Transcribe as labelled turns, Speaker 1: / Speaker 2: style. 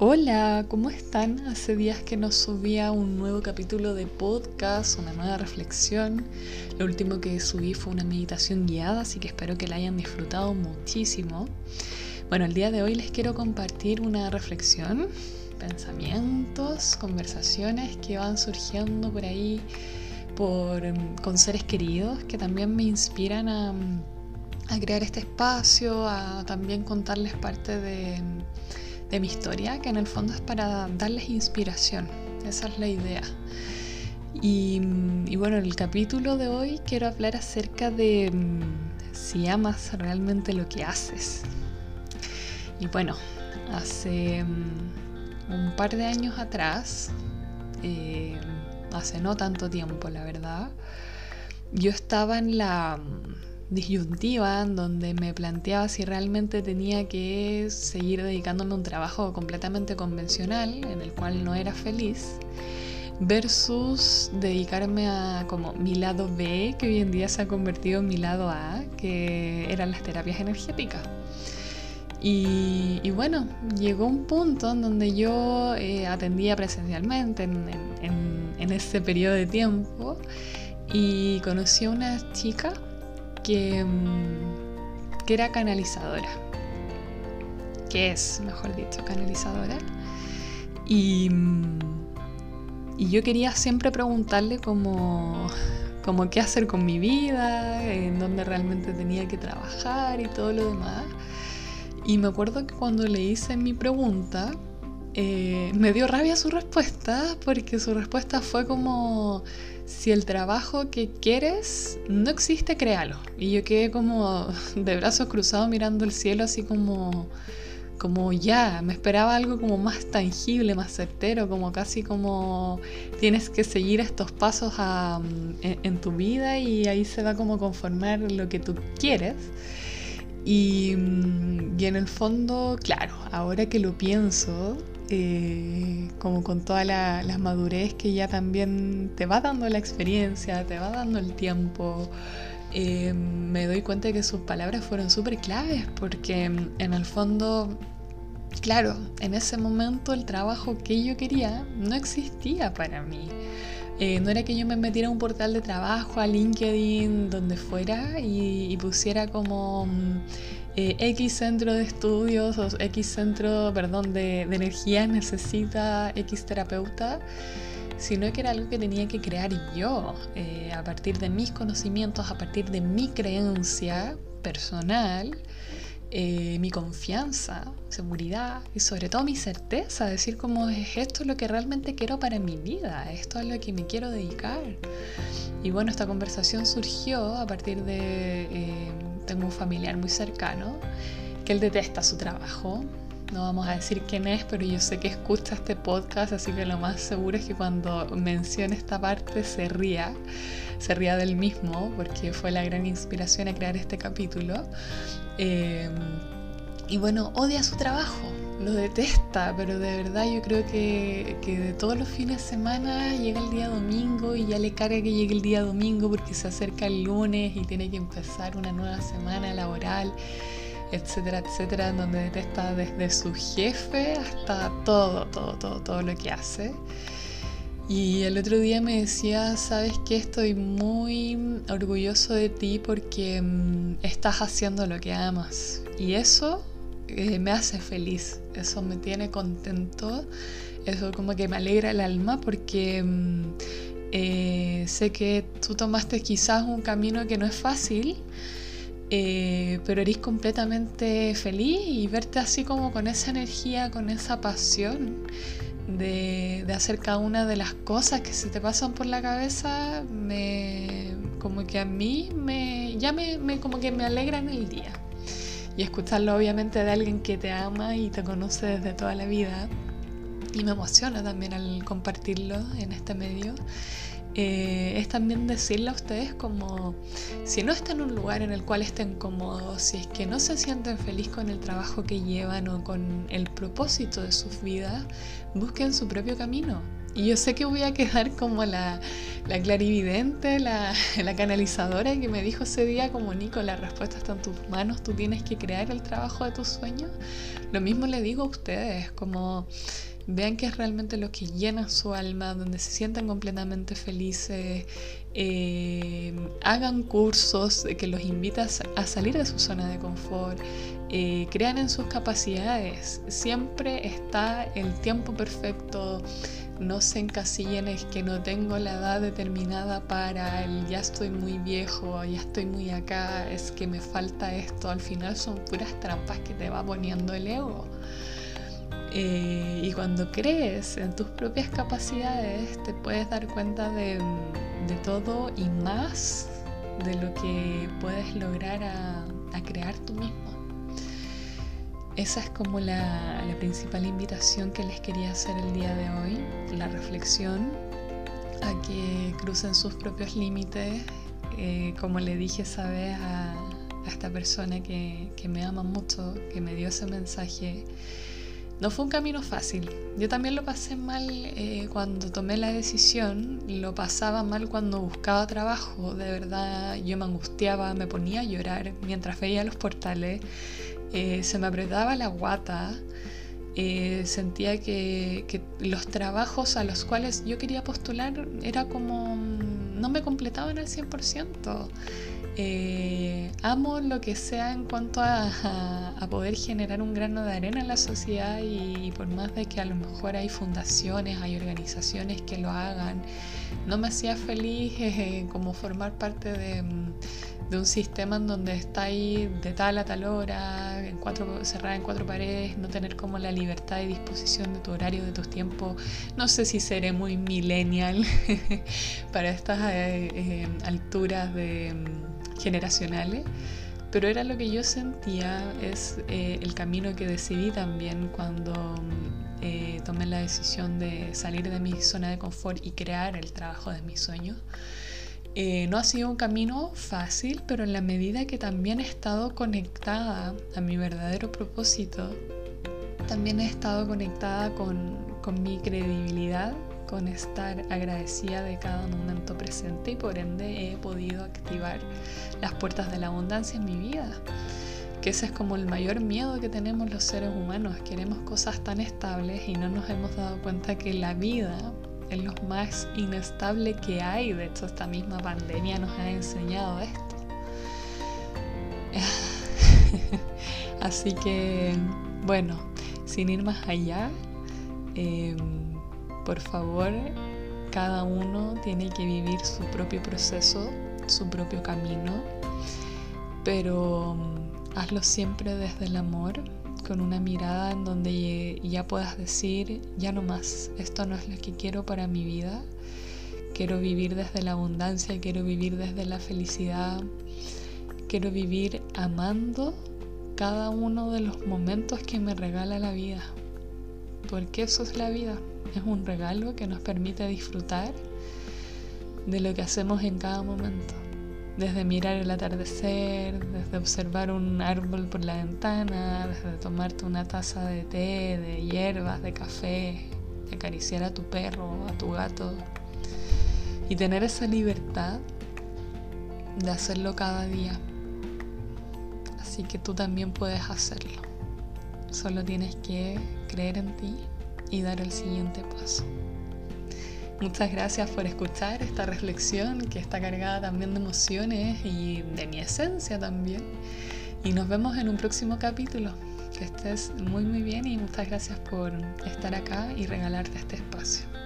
Speaker 1: Hola, ¿cómo están? Hace días que nos subía un nuevo capítulo de podcast, una nueva reflexión. Lo último que subí fue una meditación guiada, así que espero que la hayan disfrutado muchísimo. Bueno, el día de hoy les quiero compartir una reflexión, pensamientos, conversaciones que van surgiendo por ahí por, con seres queridos que también me inspiran a crear este espacio, a también contarles parte de de mi historia, que en el fondo es para darles inspiración. Esa es la idea. Y, bueno, en el capítulo de hoy quiero hablar acerca de mm, si amas realmente lo que haces. Y bueno, hace mm, un par de años atrás, eh, hace no tanto tiempo la verdad, yo estaba en la disyuntiva en donde me planteaba si realmente tenía que seguir dedicándome a un trabajo completamente convencional en el cual no era feliz versus dedicarme a como mi lado B que hoy en día se ha convertido en mi lado A que eran las terapias energéticas. Y, bueno, llegó un punto en donde yo eh, atendía presencialmente en, en ese periodo de tiempo y conocí a una chica Mm, que, era canalizadora, que es, mejor dicho, canalizadora. Y, mm, y yo quería siempre preguntarle cómo, cómo qué hacer con mi vida, en dónde realmente tenía que trabajar y todo lo demás. Y me acuerdo que cuando le hice mi pregunta, eh, me dio rabia su respuesta, porque su respuesta fue como, si el trabajo que quieres no existe, créalo. Y yo quedé como de brazos cruzados mirando el cielo así como como ya, me esperaba algo como más tangible, más certero, como casi como tienes que seguir estos pasos en, tu vida y ahí se va como conformar lo que tú quieres. Y, y en el fondo, claro, ahora que lo pienso, eh, como con toda la, madurez que ya también te va dando la experiencia, te va dando el tiempo. Eh, me doy cuenta que sus palabras fueron súper claves porque en el fondo, claro, en ese momento el trabajo que yo quería no existía para mí. Eh, no era que yo me metiera a un portal de trabajo, a LinkedIn, donde fuera, y, pusiera como mm, eh, X centro de estudios o X centro, perdón, de, energía necesita X terapeuta, sino que era algo que tenía que crear yo, eh, a partir de mis conocimientos, a partir de mi creencia personal eh, mi confianza, seguridad y sobre todo mi certeza, decir como es esto lo que realmente quiero para mi vida, esto es lo que me quiero dedicar. Y bueno, esta conversación surgió a partir de, eh, tengo un familiar muy cercano, que él detesta su trabajo, no vamos a decir quién es, pero yo sé que escucha este podcast, así que lo más seguro es que cuando mencione esta parte se ría, se ría del mismo, porque fue la gran inspiración a crear este capítulo. Em, y bueno, odia su trabajo, lo detesta, pero de verdad yo creo que, que, de todos los fines de semana llega el día domingo y ya le carga que llegue el día domingo porque se acerca el lunes y tiene que empezar una nueva semana laboral etcétera, etcétera, donde detesta desde su jefe hasta todo, todo, todo, todo lo que hace. Y el otro día me decía, sabes que estoy muy orgulloso de ti porque mm, estás haciendo lo que amas. Y eso eh, me hace feliz, eso me tiene contento, eso como que me alegra el alma porque mm, eh, sé que tú tomaste quizás un camino que no es fácil eh, pero eres completamente feliz y verte así como con esa energía, con esa pasión de, hacer cada una de las cosas que se te pasan por la cabeza, me, como que a mí me, ya me, como que me alegra en el día. Y escucharlo obviamente de alguien que te ama y te conoce desde toda la vida. Y me emociona también al compartirlo en este medio. Eh, es también decirle a ustedes como si no están en un lugar en el cual estén cómodos, si es que no se sienten felices con el trabajo que llevan o con el propósito de sus vidas, busquen su propio camino Y yo sé que voy a quedar como la, la clarividente, la, la, canalizadora que me dijo ese día como Nico, la respuesta está en tus manos, tú tienes que crear el trabajo de tus sueños. Lo mismo le digo a ustedes, como vean que es realmente lo que llena su alma, donde se sientan completamente felices, eh, hagan cursos que los invitas a salir de su zona de confort, eh, crean en sus capacidades, siempre está el tiempo perfecto, no se encasillen es que no tengo la edad determinada para el ya estoy muy viejo, ya estoy muy acá, es que me falta esto, al final son puras trampas que te va poniendo el ego. Eh, y cuando crees en tus propias capacidades, te puedes dar cuenta de, todo y más de lo que puedes lograr a, crear tú mismo. Esa es como la, principal invitación que les quería hacer el día de hoy, la reflexión, a que crucen sus propios límites, eh, como le dije esa vez a, esta persona que, que me ama mucho, que me dio ese mensaje no fue un camino fácil. Yo también lo pasé mal eh, cuando tomé la decisión, lo pasaba mal cuando buscaba trabajo, de verdad yo me angustiaba, me ponía a llorar mientras veía los portales, eh, se me apretaba la guata, eh, sentía que, que, los trabajos a los cuales yo quería postular era como mm, no me completaban al 100%. Eh, amo lo que sea en cuanto a, poder generar un grano de arena en la sociedad y, por más de que a lo mejor hay fundaciones, hay organizaciones que lo hagan, no me hacía feliz eh, como formar parte de, un sistema en donde está ahí de tal a tal hora, en cerrada en cuatro paredes, no tener como la libertad y disposición de tu horario, de tus tiempos. No sé si seré muy millennial para estas eh, alturas de generacionales, pero era lo que yo sentía, es eh, el camino que decidí también cuando eh, tomé la decisión de salir de mi zona de confort y crear el trabajo de mis sueños. Eh, no ha sido un camino fácil, pero en la medida que también he estado conectada a mi verdadero propósito, también he estado conectada con, con mi credibilidad con estar agradecida de cada momento presente y por ende he podido activar las puertas de la abundancia en mi vida. Que ese es como el mayor miedo que tenemos los seres humanos. Queremos cosas tan estables y no nos hemos dado cuenta que la vida es lo más inestable que hay. De hecho, esta misma pandemia nos ha enseñado esto. Así que, bueno, sin ir más allá, eh, por favor, cada uno tiene que vivir su propio proceso, su propio camino, pero mm, hazlo siempre desde el amor, con una mirada en donde ya puedas decir, ya no más, esto no es lo que quiero para mi vida, quiero vivir desde la abundancia, quiero vivir desde la felicidad, quiero vivir amando cada uno de los momentos que me regala la vida, porque eso es la vida. Es un regalo que nos permite disfrutar de lo que hacemos en cada momento. Desde mirar el atardecer, desde observar un árbol por la ventana, desde tomarte una taza de té, de hierbas, de café, de acariciar a tu perro, a tu gato y tener esa libertad de hacerlo cada día. Así que tú también puedes hacerlo. Solo tienes que creer en ti y dar el siguiente paso. Muchas gracias por escuchar esta reflexión que está cargada también de emociones y de mi esencia también. Y nos vemos en un próximo capítulo. Que estés muy muy bien y muchas gracias por estar acá y regalarte este espacio.